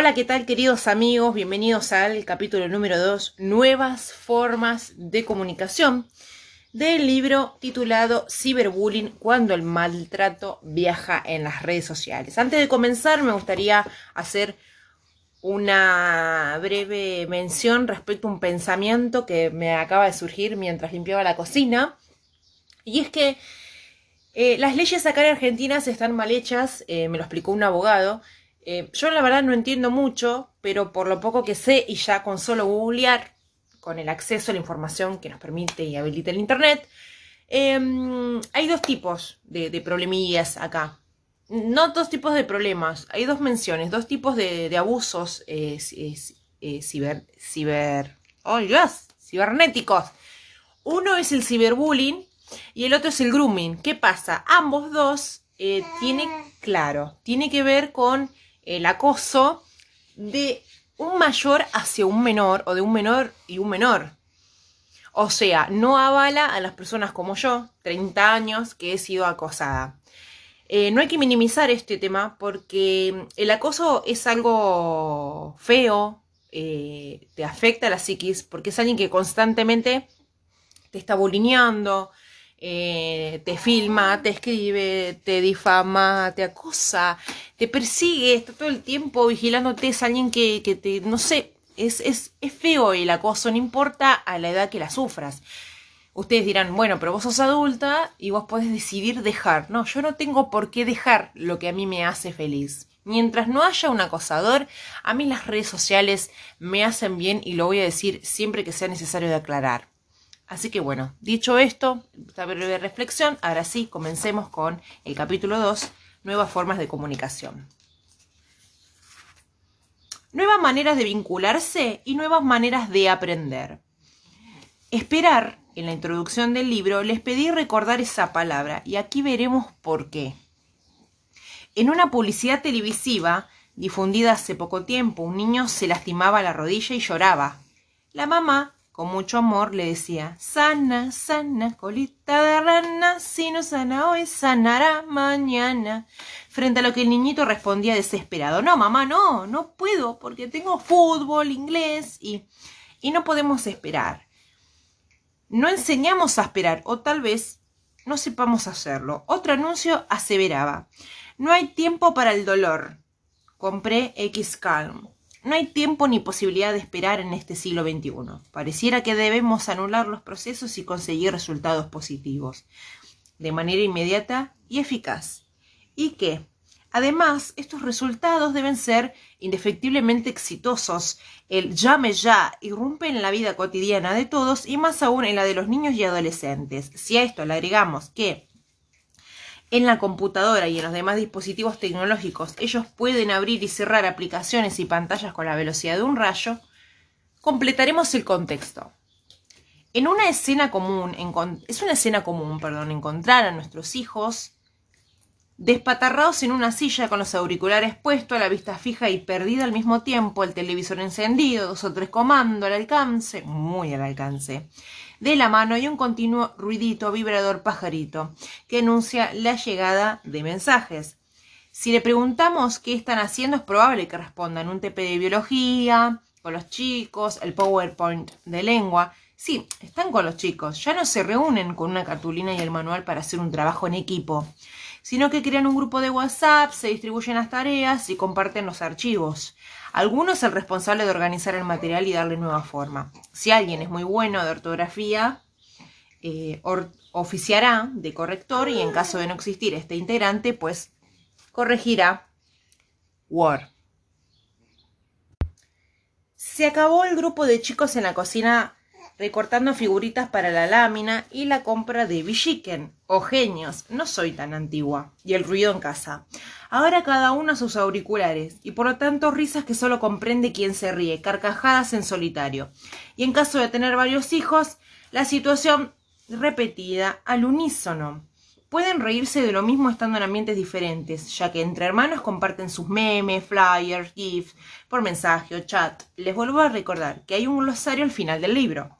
Hola, ¿qué tal queridos amigos? Bienvenidos al capítulo número 2, Nuevas formas de comunicación, del libro titulado Ciberbullying, cuando el maltrato viaja en las redes sociales. Antes de comenzar, me gustaría hacer una breve mención respecto a un pensamiento que me acaba de surgir mientras limpiaba la cocina. Y es que eh, las leyes acá en Argentina están mal hechas, eh, me lo explicó un abogado, eh, yo la verdad no entiendo mucho, pero por lo poco que sé y ya con solo googlear, con el acceso a la información que nos permite y habilita el Internet, em, hay dos tipos de, problemillas acá. No dos tipos de problemas, hay dos menciones, dos tipos de, abusos eh, eh, ciber, ciber, oh cibernéticos. Uno es el ciberbullying y el otro es el grooming. ¿Qué pasa? Ambos dos tiene, claro, tiene que ver con el acoso de un mayor hacia un menor o de un menor y un menor. O sea, no avala a las personas como yo, 30 años, que he sido acosada. Eh, no hay que minimizar este tema porque el acoso es algo feo, eh, te afecta a la psiquis, porque es alguien que constantemente te está bulineando, eh, te filma, te escribe, te difama, te acosa, te persigue, está todo el tiempo vigilándote, es alguien que, que te, no sé, es, es, es feo el acoso, no importa a la edad que la sufras. Ustedes dirán, bueno, pero vos sos adulta y vos podés decidir dejar. No, yo no tengo por qué dejar lo que a mí me hace feliz. Mientras no haya un acosador, a mí las redes sociales me hacen bien y lo voy a decir siempre que sea necesario de aclarar. Así que bueno, dicho esto, esta breve reflexión, ahora sí, comencemos con el capítulo 2, nuevas formas de comunicación. Nuevas maneras de vincularse y nuevas maneras de aprender. Esperar, en la introducción del libro, les pedí recordar esa palabra y aquí veremos por qué. En una publicidad televisiva difundida hace poco tiempo, un niño se lastimaba la rodilla y lloraba. La mamá con mucho amor le decía, sana, sana, colita de rana, si no sana hoy, sanará mañana. Frente a lo que el niñito respondía desesperado, no, mamá, no, no puedo, porque tengo fútbol, inglés y, y no podemos esperar. No enseñamos a esperar, o tal vez no sepamos hacerlo. Otro anuncio aseveraba, no hay tiempo para el dolor. Compré X Calm. No hay tiempo ni posibilidad de esperar en este siglo XXI. Pareciera que debemos anular los procesos y conseguir resultados positivos, de manera inmediata y eficaz. Y que, además, estos resultados deben ser indefectiblemente exitosos. El llame ya irrumpe en la vida cotidiana de todos y más aún en la de los niños y adolescentes. Si a esto le agregamos que en la computadora y en los demás dispositivos tecnológicos ellos pueden abrir y cerrar aplicaciones y pantallas con la velocidad de un rayo, completaremos el contexto. En una escena común, es una escena común, perdón, encontrar a nuestros hijos despatarrados en una silla con los auriculares puestos a la vista fija y perdida al mismo tiempo, el televisor encendido, dos o tres comandos al alcance, muy al alcance, de la mano y un continuo ruidito vibrador pajarito que anuncia la llegada de mensajes. Si le preguntamos qué están haciendo, es probable que respondan un TP de biología, con los chicos, el PowerPoint de lengua. Sí, están con los chicos, ya no se reúnen con una cartulina y el manual para hacer un trabajo en equipo sino que crean un grupo de WhatsApp, se distribuyen las tareas y comparten los archivos. Alguno es el responsable de organizar el material y darle nueva forma. Si alguien es muy bueno de ortografía, eh, oficiará de corrector y en caso de no existir este integrante, pues corregirá Word. Se acabó el grupo de chicos en la cocina recortando figuritas para la lámina y la compra de Villiquen o genios, no soy tan antigua, y el ruido en casa. Ahora cada uno a sus auriculares, y por lo tanto risas que solo comprende quien se ríe, carcajadas en solitario. Y en caso de tener varios hijos, la situación repetida al unísono. Pueden reírse de lo mismo estando en ambientes diferentes, ya que entre hermanos comparten sus memes, flyers, gifs, por mensaje o chat. Les vuelvo a recordar que hay un glosario al final del libro.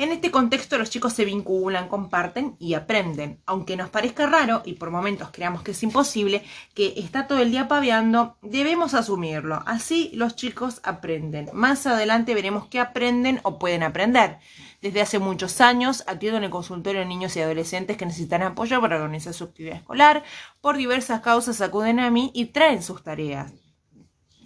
En este contexto los chicos se vinculan, comparten y aprenden. Aunque nos parezca raro y por momentos creamos que es imposible, que está todo el día paveando, debemos asumirlo. Así los chicos aprenden. Más adelante veremos qué aprenden o pueden aprender. Desde hace muchos años atiendo en el consultorio de niños y adolescentes que necesitan apoyo para organizar su actividad escolar. Por diversas causas acuden a mí y traen sus tareas.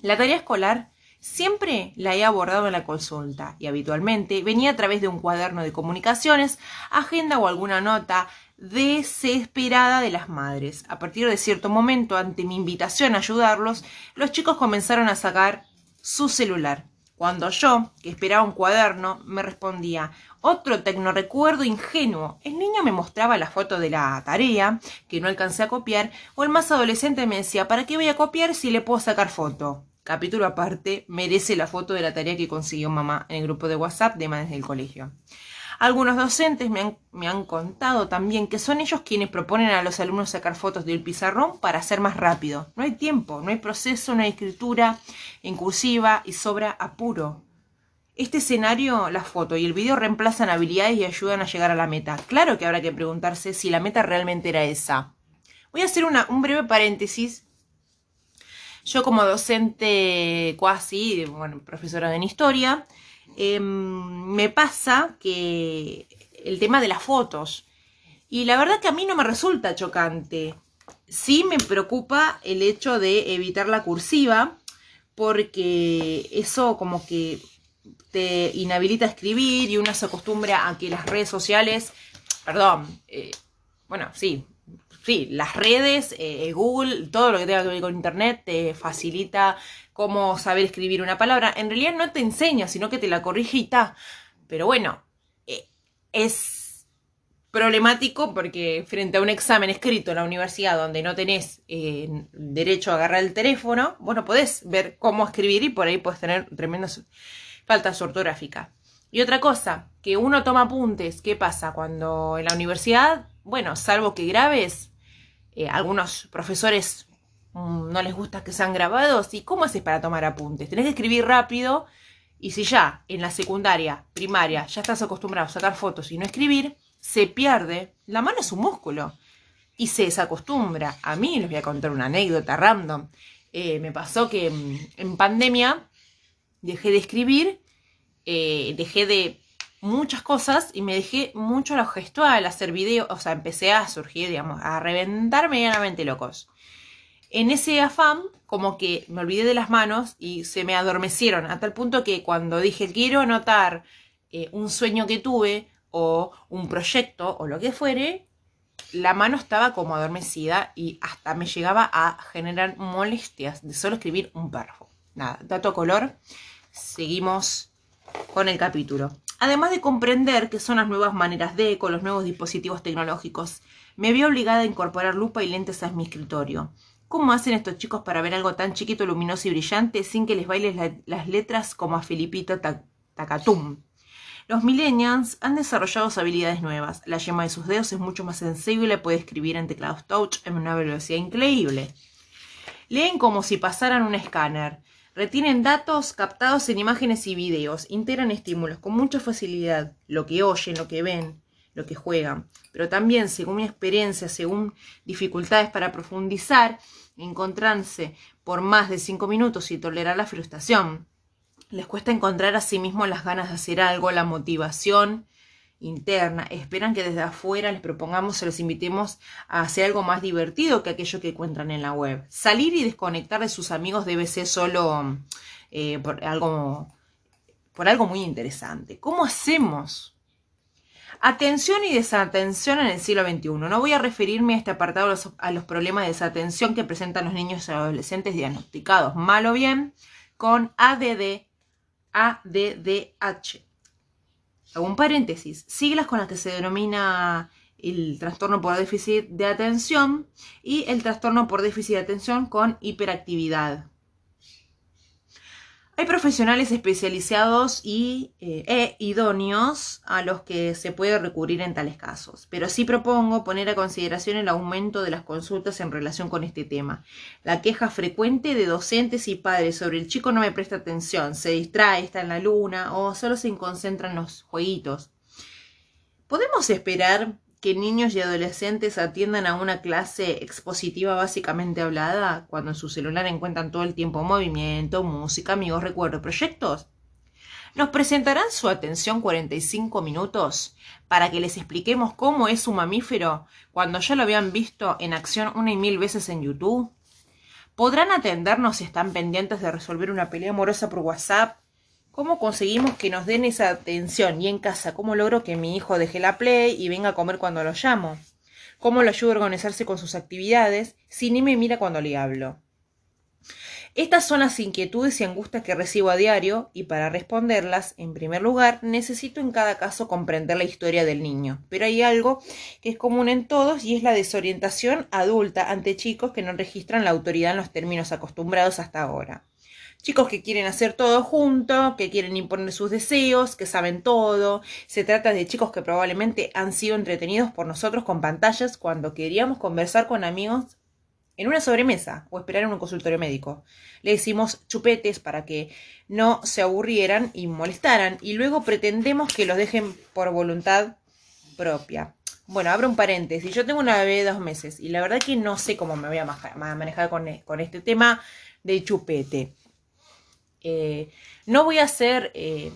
La tarea escolar Siempre la he abordado en la consulta y habitualmente venía a través de un cuaderno de comunicaciones, agenda o alguna nota desesperada de las madres. A partir de cierto momento, ante mi invitación a ayudarlos, los chicos comenzaron a sacar su celular. Cuando yo, que esperaba un cuaderno, me respondía, otro tecnorecuerdo ingenuo. El niño me mostraba la foto de la tarea, que no alcancé a copiar, o el más adolescente me decía, ¿para qué voy a copiar si le puedo sacar foto? Capítulo aparte, merece la foto de la tarea que consiguió mamá en el grupo de WhatsApp de madres del colegio. Algunos docentes me han, me han, contado también que son ellos quienes proponen a los alumnos sacar fotos del pizarrón para hacer más rápido. No hay tiempo, no hay proceso, no hay escritura inclusiva y sobra apuro. Este escenario, la foto y el video reemplazan habilidades y ayudan a llegar a la meta. Claro que habrá que preguntarse si la meta realmente era esa. Voy a hacer una, un breve paréntesis yo como docente cuasi, bueno, profesora en historia, em, me pasa que el tema de las fotos. Y la verdad que a mí no me resulta chocante. Sí me preocupa el hecho de evitar la cursiva, porque eso como que te inhabilita a escribir y uno se acostumbra a que las redes sociales, perdón, eh, bueno, sí, sí, las redes, eh, Google, todo lo que tenga que ver con Internet te facilita cómo saber escribir una palabra. En realidad no te enseña, sino que te la corrige y está. Pero bueno, eh, es problemático porque frente a un examen escrito en la universidad donde no tenés eh, derecho a agarrar el teléfono, bueno, podés ver cómo escribir y por ahí puedes tener tremendas faltas ortográficas. Y otra cosa, que uno toma apuntes, ¿qué pasa? Cuando en la universidad, bueno, salvo que grabes, eh, algunos profesores mm, no les gusta que sean grabados. ¿Y cómo haces para tomar apuntes? Tenés que escribir rápido y si ya en la secundaria, primaria, ya estás acostumbrado a sacar fotos y no escribir, se pierde. La mano es un músculo y se desacostumbra. A mí les voy a contar una anécdota random. Eh, me pasó que mm, en pandemia dejé de escribir, eh, dejé de muchas cosas y me dejé mucho lo gestual, hacer videos, o sea, empecé a surgir, digamos, a reventar medianamente locos. En ese afán, como que me olvidé de las manos y se me adormecieron, a tal punto que cuando dije quiero anotar eh, un sueño que tuve o un proyecto o lo que fuere, la mano estaba como adormecida y hasta me llegaba a generar molestias de solo escribir un párrafo. Nada, dato color, seguimos con el capítulo. Además de comprender qué son las nuevas maneras de, con los nuevos dispositivos tecnológicos, me vi obligada a incorporar lupa y lentes a mi escritorio. ¿Cómo hacen estos chicos para ver algo tan chiquito, luminoso y brillante sin que les bailes las letras como a Filipito Tacatum? Los millennials han desarrollado habilidades nuevas. La yema de sus dedos es mucho más sensible, puede escribir en teclados touch en una velocidad increíble. Leen como si pasaran un escáner. Retienen datos captados en imágenes y videos, integran estímulos con mucha facilidad, lo que oyen, lo que ven, lo que juegan. Pero también, según mi experiencia, según dificultades para profundizar, encontrarse por más de cinco minutos y tolerar la frustración. Les cuesta encontrar a sí mismos las ganas de hacer algo, la motivación interna. Esperan que desde afuera les propongamos o les invitemos a hacer algo más divertido que aquello que encuentran en la web. Salir y desconectar de sus amigos debe ser solo eh, por, algo, por algo muy interesante. ¿Cómo hacemos? Atención y desatención en el siglo XXI. No voy a referirme a este apartado a los, a los problemas de desatención que presentan los niños y adolescentes diagnosticados, mal o bien, con ADD, ADDH hago un paréntesis, siglas con las que se denomina el trastorno por déficit de atención y el trastorno por déficit de atención con hiperactividad. Hay profesionales especializados y, eh, e idóneos a los que se puede recurrir en tales casos, pero sí propongo poner a consideración el aumento de las consultas en relación con este tema. La queja frecuente de docentes y padres sobre el chico no me presta atención, se distrae, está en la luna o solo se concentra en los jueguitos. ¿Podemos esperar que niños y adolescentes atiendan a una clase expositiva básicamente hablada cuando en su celular encuentran todo el tiempo movimiento, música, amigos, recuerdos, proyectos? ¿Nos presentarán su atención 45 minutos para que les expliquemos cómo es un mamífero cuando ya lo habían visto en acción una y mil veces en YouTube? ¿Podrán atendernos si están pendientes de resolver una pelea amorosa por WhatsApp? ¿Cómo conseguimos que nos den esa atención? Y en casa, ¿cómo logro que mi hijo deje la play y venga a comer cuando lo llamo? ¿Cómo lo ayudo a organizarse con sus actividades si ni me mira cuando le hablo? Estas son las inquietudes y angustias que recibo a diario y para responderlas, en primer lugar, necesito en cada caso comprender la historia del niño. Pero hay algo que es común en todos y es la desorientación adulta ante chicos que no registran la autoridad en los términos acostumbrados hasta ahora. Chicos que quieren hacer todo junto, que quieren imponer sus deseos, que saben todo. Se trata de chicos que probablemente han sido entretenidos por nosotros con pantallas cuando queríamos conversar con amigos en una sobremesa o esperar en un consultorio médico. Le decimos chupetes para que no se aburrieran y molestaran y luego pretendemos que los dejen por voluntad propia. Bueno, abro un paréntesis. Yo tengo una bebé de dos meses y la verdad que no sé cómo me voy a manejar con, este tema de chupete. Eh, no voy a ser eh,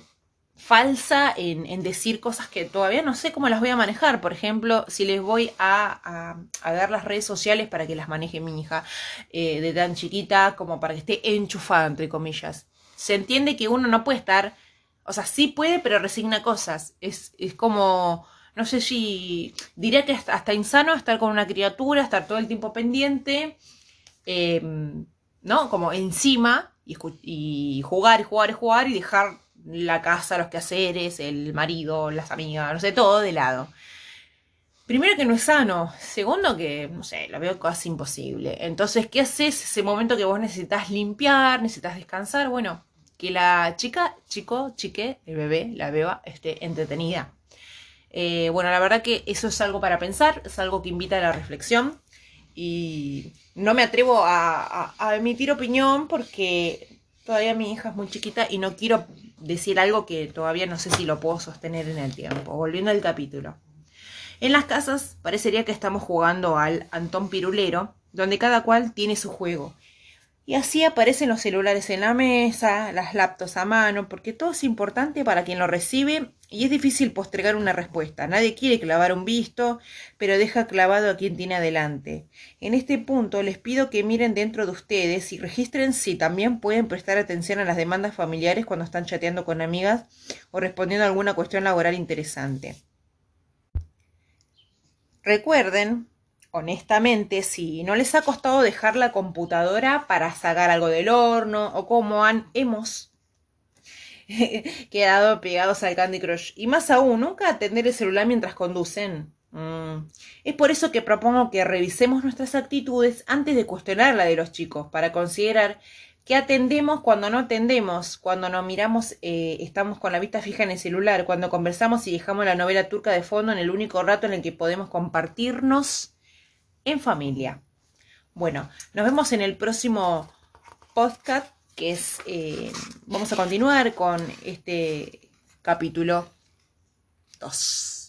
falsa en, decir cosas que todavía no sé cómo las voy a manejar. Por ejemplo, si les voy a, dar las redes sociales para que las maneje mi hija eh, de tan chiquita como para que esté enchufada, entre comillas. Se entiende que uno no puede estar, o sea, sí puede, pero resigna cosas. Es, es como, no sé si, diría que hasta, hasta, insano estar con una criatura, estar todo el tiempo pendiente, em, ¿no? Como encima y, y jugar y jugar y jugar y dejar la casa, los quehaceres, el marido, las amigas, no sé, todo de lado. Primero que no es sano, segundo que, no sé, lo veo casi imposible. Entonces, ¿qué haces ese momento que vos necesitas limpiar, necesitas descansar? Bueno, que la chica, chico, chique, el bebé, la beba, esté entretenida. Eh, bueno, la verdad que eso es algo para pensar, es algo que invita a la reflexión y no me atrevo a emitir opinión porque todavía mi hija es muy chiquita y no quiero decir algo que todavía no sé si lo puedo sostener en el tiempo. Volviendo al capítulo. En las casas parecería que estamos jugando al Antón Pirulero, donde cada cual tiene su juego. Y así aparecen los celulares en la mesa, las laptops a mano, porque todo es importante para quien lo recibe y es difícil postergar una respuesta. Nadie quiere clavar un visto, pero deja clavado a quien tiene adelante. En este punto les pido que miren dentro de ustedes y registren si también pueden prestar atención a las demandas familiares cuando están chateando con amigas o respondiendo a alguna cuestión laboral interesante. Recuerden honestamente, si no les ha costado dejar la computadora para sacar algo del horno o como han, hemos quedado pegados al Candy Crush. Y más aún, nunca atender el celular mientras conducen. Mm. Es por eso que propongo que revisemos nuestras actitudes antes de cuestionar la de los chicos, para considerar que atendemos cuando no atendemos, cuando nos miramos, eh, estamos con la vista fija en el celular, cuando conversamos y dejamos la novela turca de fondo en el único rato en el que podemos compartirnos en familia. Bueno, nos vemos en el próximo podcast, que es, eh, vamos a continuar con este capítulo 2.